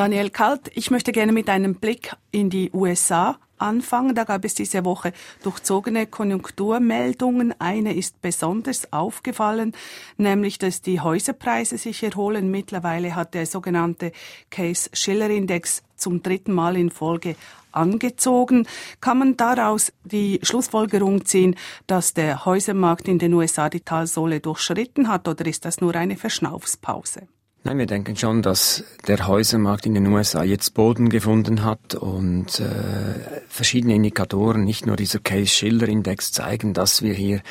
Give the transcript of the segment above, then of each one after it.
Daniel Kalt, ich möchte gerne mit einem Blick in die USA anfangen. Da gab es diese Woche durchzogene Konjunkturmeldungen. Eine ist besonders aufgefallen, nämlich, dass die Häuserpreise sich erholen. Mittlerweile hat der sogenannte Case-Schiller-Index zum dritten Mal in Folge angezogen. Kann man daraus die Schlussfolgerung ziehen, dass der Häusermarkt in den USA die Talsohle durchschritten hat oder ist das nur eine Verschnaufspause? Nein, wir denken schon, dass der Häusermarkt in den USA jetzt Boden gefunden hat und äh, verschiedene Indikatoren, nicht nur dieser Case-Schiller-Index, zeigen, dass wir hier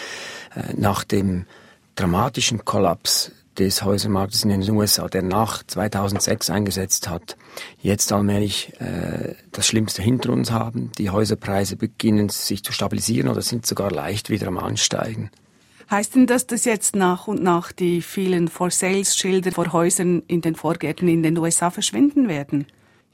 äh, nach dem dramatischen Kollaps des Häusermarktes in den USA, der nach 2006 eingesetzt hat, jetzt allmählich äh, das Schlimmste hinter uns haben. Die Häuserpreise beginnen sich zu stabilisieren oder sind sogar leicht wieder am Ansteigen. Heißt denn das, dass jetzt nach und nach die vielen For-Sales-Schilder vor Häusern in den Vorgärten in den USA verschwinden werden?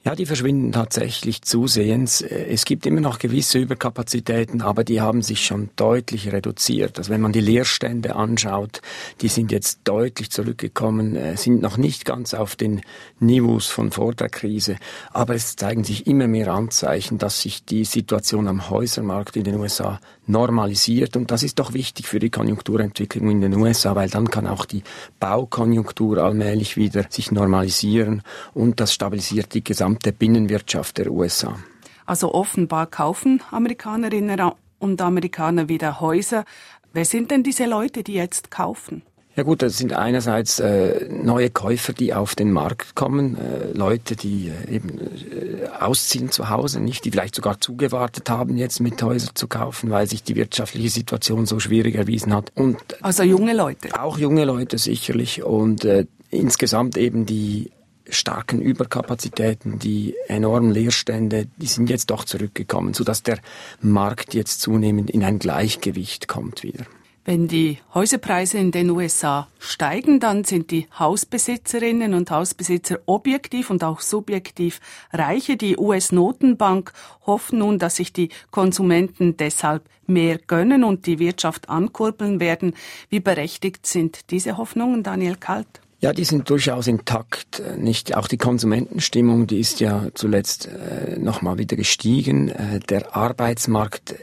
Ja, die verschwinden tatsächlich zusehends. Es gibt immer noch gewisse Überkapazitäten, aber die haben sich schon deutlich reduziert. Also wenn man die Leerstände anschaut, die sind jetzt deutlich zurückgekommen, äh, sind noch nicht ganz auf den Niveaus von vor der Krise, aber es zeigen sich immer mehr Anzeichen, dass sich die Situation am Häusermarkt in den USA normalisiert und das ist doch wichtig für die Konjunkturentwicklung in den USA, weil dann kann auch die Baukonjunktur allmählich wieder sich normalisieren und das stabilisiert die gesamte gesamte Binnenwirtschaft der USA. Also offenbar kaufen Amerikanerinnen und Amerikaner wieder Häuser. Wer sind denn diese Leute, die jetzt kaufen? Ja gut, das sind einerseits äh, neue Käufer, die auf den Markt kommen, äh, Leute, die äh, eben äh, ausziehen zu Hause, nicht, die vielleicht sogar zugewartet haben, jetzt mit Häusern zu kaufen, weil sich die wirtschaftliche Situation so schwierig erwiesen hat. Und also junge Leute. Auch junge Leute sicherlich und äh, insgesamt eben die starken Überkapazitäten, die enormen Leerstände, die sind jetzt doch zurückgekommen, sodass der Markt jetzt zunehmend in ein Gleichgewicht kommt wieder. Wenn die Häuserpreise in den USA steigen, dann sind die Hausbesitzerinnen und Hausbesitzer objektiv und auch subjektiv reiche. Die US-Notenbank hofft nun, dass sich die Konsumenten deshalb mehr gönnen und die Wirtschaft ankurbeln werden. Wie berechtigt sind diese Hoffnungen, Daniel Kalt? Ja, die sind durchaus intakt. Nicht auch die Konsumentenstimmung, die ist ja zuletzt äh, nochmal wieder gestiegen. Äh, der Arbeitsmarkt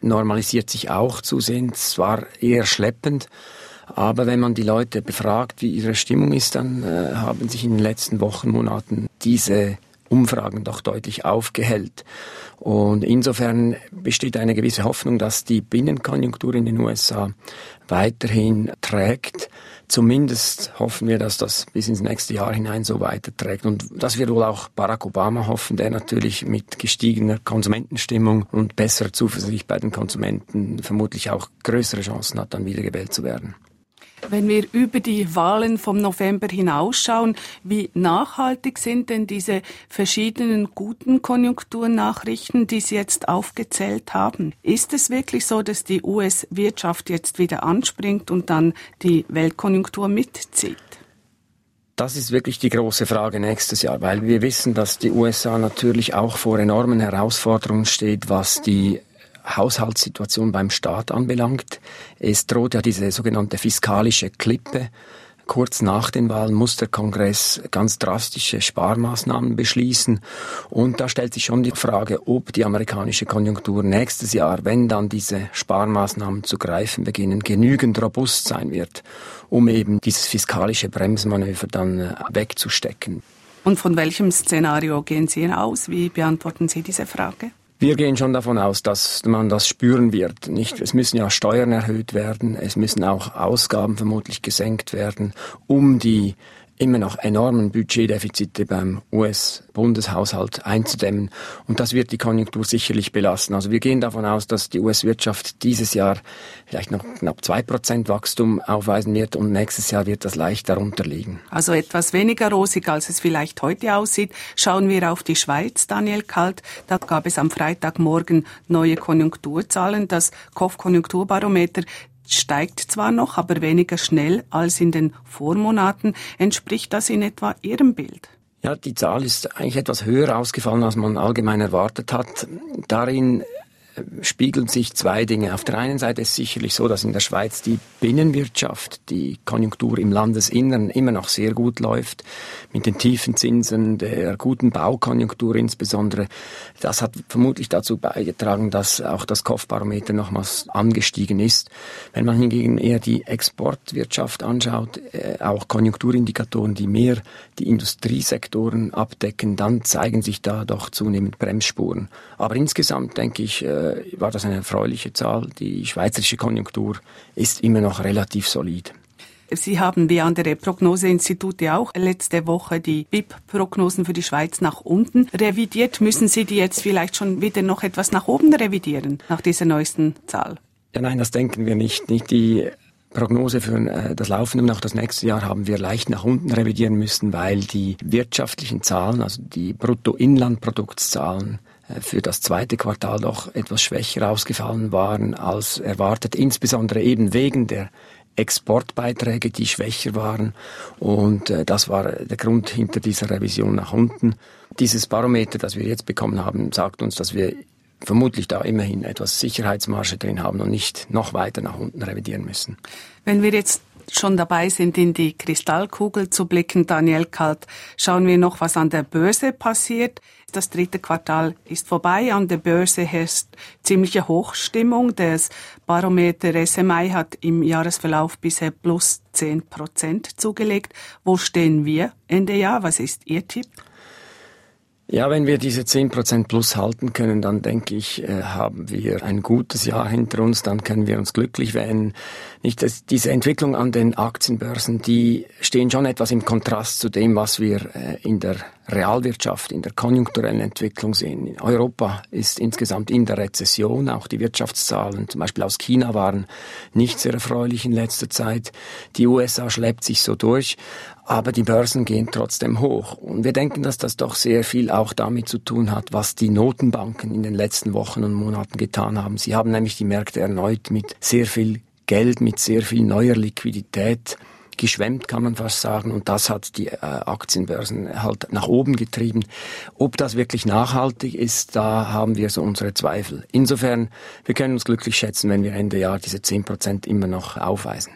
normalisiert sich auch zusehends, zwar eher schleppend, aber wenn man die Leute befragt, wie ihre Stimmung ist, dann äh, haben sich in den letzten Wochen, Monaten diese Umfragen doch deutlich aufgehellt. Und insofern besteht eine gewisse Hoffnung, dass die Binnenkonjunktur in den USA weiterhin trägt. Zumindest hoffen wir, dass das bis ins nächste Jahr hinein so weiterträgt. Und das wird wohl auch Barack Obama hoffen, der natürlich mit gestiegener Konsumentenstimmung und besserer Zuversicht bei den Konsumenten vermutlich auch größere Chancen hat, dann wiedergewählt zu werden. Wenn wir über die Wahlen vom November hinausschauen, wie nachhaltig sind denn diese verschiedenen guten Konjunkturnachrichten, die Sie jetzt aufgezählt haben? Ist es wirklich so, dass die US-Wirtschaft jetzt wieder anspringt und dann die Weltkonjunktur mitzieht? Das ist wirklich die große Frage nächstes Jahr, weil wir wissen, dass die USA natürlich auch vor enormen Herausforderungen steht, was die Haushaltssituation beim Staat anbelangt. Es droht ja diese sogenannte fiskalische Klippe. Kurz nach den Wahlen muss der Kongress ganz drastische Sparmaßnahmen beschließen. Und da stellt sich schon die Frage, ob die amerikanische Konjunktur nächstes Jahr, wenn dann diese Sparmaßnahmen zu greifen beginnen, genügend robust sein wird, um eben dieses fiskalische Bremsmanöver dann äh, wegzustecken. Und von welchem Szenario gehen Sie aus? Wie beantworten Sie diese Frage? Wir gehen schon davon aus, dass man das spüren wird. Nicht, es müssen ja Steuern erhöht werden, es müssen auch Ausgaben vermutlich gesenkt werden, um die immer noch enormen Budgetdefizite beim US-Bundeshaushalt einzudämmen. Und das wird die Konjunktur sicherlich belasten. Also wir gehen davon aus, dass die US-Wirtschaft dieses Jahr vielleicht noch knapp zwei Prozent Wachstum aufweisen wird und nächstes Jahr wird das leicht darunter liegen. Also etwas weniger rosig, als es vielleicht heute aussieht. Schauen wir auf die Schweiz, Daniel Kalt. Da gab es am Freitagmorgen neue Konjunkturzahlen. Das KOF-Konjunkturbarometer steigt zwar noch, aber weniger schnell als in den Vormonaten. Entspricht das in etwa Ihrem Bild? Ja, die Zahl ist eigentlich etwas höher ausgefallen, als man allgemein erwartet hat. Darin spiegeln sich zwei Dinge. Auf der einen Seite ist sicherlich so, dass in der Schweiz die Binnenwirtschaft, die Konjunktur im Landesinneren immer noch sehr gut läuft, mit den tiefen Zinsen, der guten Baukonjunktur insbesondere. Das hat vermutlich dazu beigetragen, dass auch das Kopfbarometer nochmals angestiegen ist. Wenn man hingegen eher die Exportwirtschaft anschaut, äh, auch Konjunkturindikatoren, die mehr die Industriesektoren abdecken, dann zeigen sich da doch zunehmend Bremsspuren. Aber insgesamt denke ich, äh, war das eine erfreuliche Zahl. Die schweizerische Konjunktur ist immer noch relativ solid. Sie haben wie andere Prognoseinstitute auch letzte Woche die BIP-Prognosen für die Schweiz nach unten revidiert. Müssen Sie die jetzt vielleicht schon wieder noch etwas nach oben revidieren, nach dieser neuesten Zahl? Ja, nein, das denken wir nicht. Nicht die Prognose für äh, das laufende und auch das nächste Jahr haben wir leicht nach unten revidieren müssen, weil die wirtschaftlichen Zahlen, also die Bruttoinlandproduktzahlen äh, für das zweite Quartal doch etwas schwächer ausgefallen waren als erwartet, insbesondere eben wegen der Exportbeiträge, die schwächer waren. Und äh, das war der Grund hinter dieser Revision nach unten. Dieses Barometer, das wir jetzt bekommen haben, sagt uns, dass wir vermutlich da immerhin etwas Sicherheitsmarge drin haben und nicht noch weiter nach unten revidieren müssen. Wenn wir jetzt schon dabei sind, in die Kristallkugel zu blicken, Daniel Kalt, schauen wir noch, was an der Börse passiert. Das dritte Quartal ist vorbei. An der Börse herrscht ziemliche Hochstimmung. Das Barometer SMI hat im Jahresverlauf bisher plus 10 Prozent zugelegt. Wo stehen wir Ende Jahr? Was ist Ihr Tipp? Ja, wenn wir diese 10% plus halten können, dann denke ich, äh, haben wir ein gutes Jahr hinter uns, dann können wir uns glücklich wählen. Nicht, dass diese Entwicklung an den Aktienbörsen, die stehen schon etwas im Kontrast zu dem, was wir äh, in der Realwirtschaft, in der konjunkturellen Entwicklung sehen. Europa ist insgesamt in der Rezession, auch die Wirtschaftszahlen, zum Beispiel aus China, waren nicht sehr erfreulich in letzter Zeit. Die USA schleppt sich so durch aber die Börsen gehen trotzdem hoch. Und wir denken, dass das doch sehr viel auch damit zu tun hat, was die Notenbanken in den letzten Wochen und Monaten getan haben. Sie haben nämlich die Märkte erneut mit sehr viel Geld, mit sehr viel neuer Liquidität geschwemmt, kann man fast sagen. Und das hat die äh, Aktienbörsen halt nach oben getrieben. Ob das wirklich nachhaltig ist, da haben wir so unsere Zweifel. Insofern, wir können uns glücklich schätzen, wenn wir Ende Jahr diese 10 Prozent immer noch aufweisen.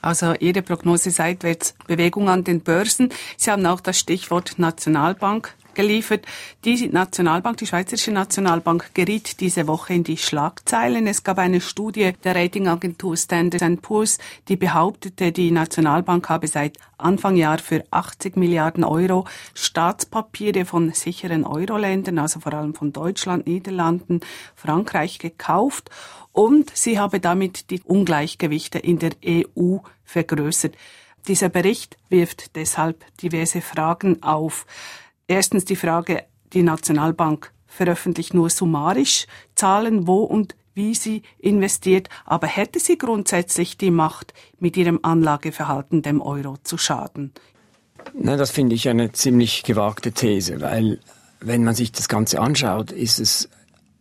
Also jede Prognose seitwärts Bewegung an den Börsen. Sie haben auch das Stichwort Nationalbank geliefert. Die Nationalbank, die Schweizerische Nationalbank, geriet diese Woche in die Schlagzeilen. Es gab eine Studie der Ratingagentur Standard Poor's, die behauptete, die Nationalbank habe seit Anfang Jahr für 80 Milliarden Euro Staatspapiere von sicheren Euro-Ländern, also vor allem von Deutschland, Niederlanden, Frankreich gekauft und sie habe damit die Ungleichgewichte in der EU vergrößert. Dieser Bericht wirft deshalb diverse Fragen auf. Erstens die Frage, die Nationalbank veröffentlicht nur summarisch Zahlen, wo und wie sie investiert, aber hätte sie grundsätzlich die Macht, mit ihrem Anlageverhalten dem Euro zu schaden? Na, das finde ich eine ziemlich gewagte These, weil wenn man sich das Ganze anschaut, ist es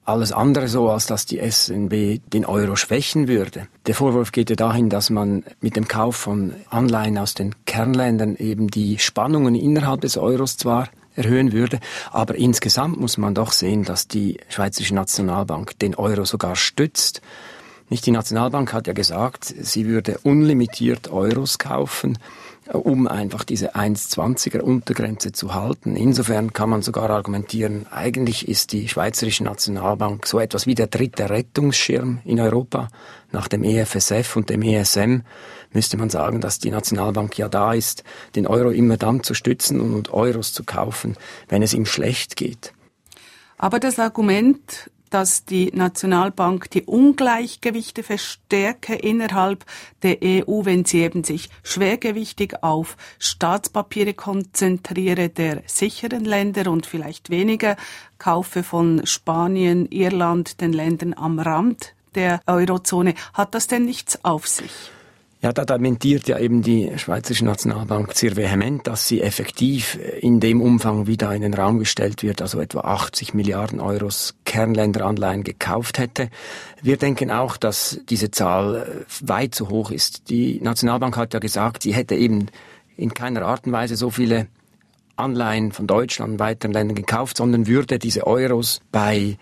alles andere so, als dass die SNB den Euro schwächen würde. Der Vorwurf geht ja dahin, dass man mit dem Kauf von Anleihen aus den Kernländern eben die Spannungen innerhalb des Euros zwar erhöhen würde, aber insgesamt muss man doch sehen, dass die Schweizerische Nationalbank den Euro sogar stützt. Nicht die Nationalbank hat ja gesagt, sie würde unlimitiert Euros kaufen um einfach diese 1,20er Untergrenze zu halten. Insofern kann man sogar argumentieren, eigentlich ist die Schweizerische Nationalbank so etwas wie der dritte Rettungsschirm in Europa. Nach dem EFSF und dem ESM müsste man sagen, dass die Nationalbank ja da ist, den Euro immer dann zu stützen und Euros zu kaufen, wenn es ihm schlecht geht. Aber das Argument, dass die Nationalbank die Ungleichgewichte verstärke innerhalb der EU, wenn sie eben sich schwergewichtig auf Staatspapiere konzentriere der sicheren Länder und vielleicht weniger kaufe von Spanien, Irland, den Ländern am Rand der Eurozone. Hat das denn nichts auf sich? Ja, da lamentiert ja eben die Schweizerische Nationalbank sehr vehement, dass sie effektiv in dem Umfang, wie da in den Raum gestellt wird, also etwa 80 Milliarden Euros Kernländeranleihen gekauft hätte. Wir denken auch, dass diese Zahl äh, weit zu hoch ist. Die Nationalbank hat ja gesagt, sie hätte eben in keiner Art und Weise so viele Anleihen von Deutschland und weiteren Ländern gekauft, sondern würde diese Euros bei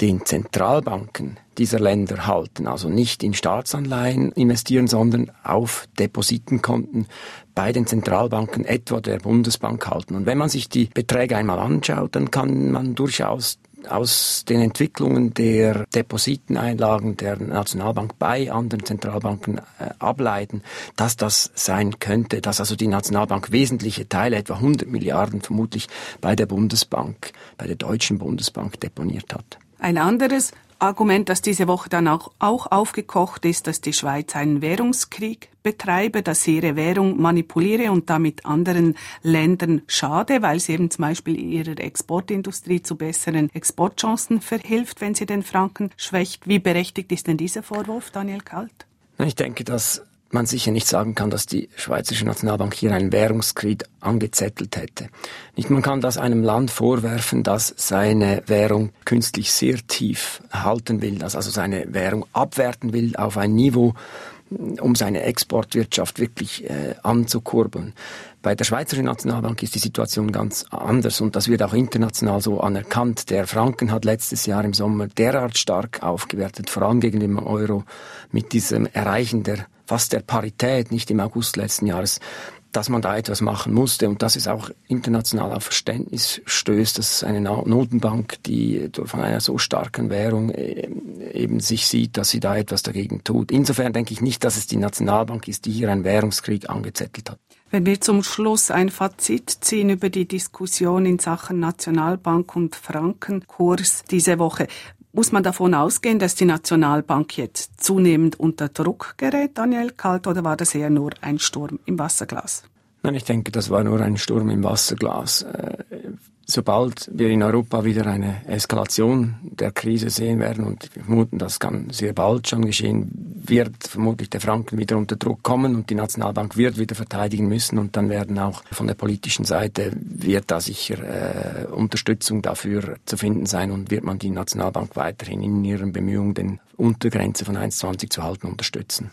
den Zentralbanken dieser Länder halten, also nicht in Staatsanleihen investieren, sondern auf Depositenkonten bei den Zentralbanken, etwa der Bundesbank halten. Und wenn man sich die Beträge einmal anschaut, dann kann man durchaus aus den Entwicklungen der Depositeneinlagen der Nationalbank bei anderen Zentralbanken äh, ableiten, dass das sein könnte, dass also die Nationalbank wesentliche Teile, etwa 100 Milliarden vermutlich bei der Bundesbank, bei der deutschen Bundesbank deponiert hat. Ein anderes Argument, das diese Woche dann auch, auch aufgekocht ist, dass die Schweiz einen Währungskrieg betreibe, dass sie ihre Währung manipuliere und damit anderen Ländern schade, weil sie eben zum Beispiel ihrer Exportindustrie zu besseren Exportchancen verhilft, wenn sie den Franken schwächt. Wie berechtigt ist denn dieser Vorwurf, Daniel Kalt? Ich denke, dass man sicher nicht sagen kann, dass die Schweizerische Nationalbank hier einen Währungskrieg angezettelt hätte. Nicht, man kann das einem Land vorwerfen, das seine Währung künstlich sehr tief halten will, das also seine Währung abwerten will auf ein Niveau, um seine Exportwirtschaft wirklich äh, anzukurbeln. Bei der Schweizerischen Nationalbank ist die Situation ganz anders und das wird auch international so anerkannt. Der Franken hat letztes Jahr im Sommer derart stark aufgewertet, vor allem gegen den Euro, mit diesem Erreichen der fast der Parität, nicht im August letzten Jahres, dass man da etwas machen musste und dass es auch international auf Verständnis stößt, dass eine Notenbank, die von einer so starken Währung äh, eben sich sieht, dass sie da etwas dagegen tut. Insofern denke ich nicht, dass es die Nationalbank ist, die hier einen Währungskrieg angezettelt hat. Wenn wir zum Schluss ein Fazit ziehen über die Diskussion in Sachen Nationalbank und Frankenkurs diese Woche, muss man davon ausgehen, dass die Nationalbank jetzt zunehmend unter Druck gerät, Daniel Kalt, oder war das eher nur ein Sturm im Wasserglas? Nein, ich denke, das war nur ein Sturm im Wasserglas. Sobald wir in Europa wieder eine Eskalation der Krise sehen werden, und wir vermuten, das kann sehr bald schon geschehen, wird vermutlich der Franken wieder unter Druck kommen und die Nationalbank wird wieder verteidigen müssen und dann werden auch von der politischen Seite wird da sicher äh, Unterstützung dafür zu finden sein und wird man die Nationalbank weiterhin in ihren Bemühungen, den Untergrenze von 1,20 zu halten, unterstützen.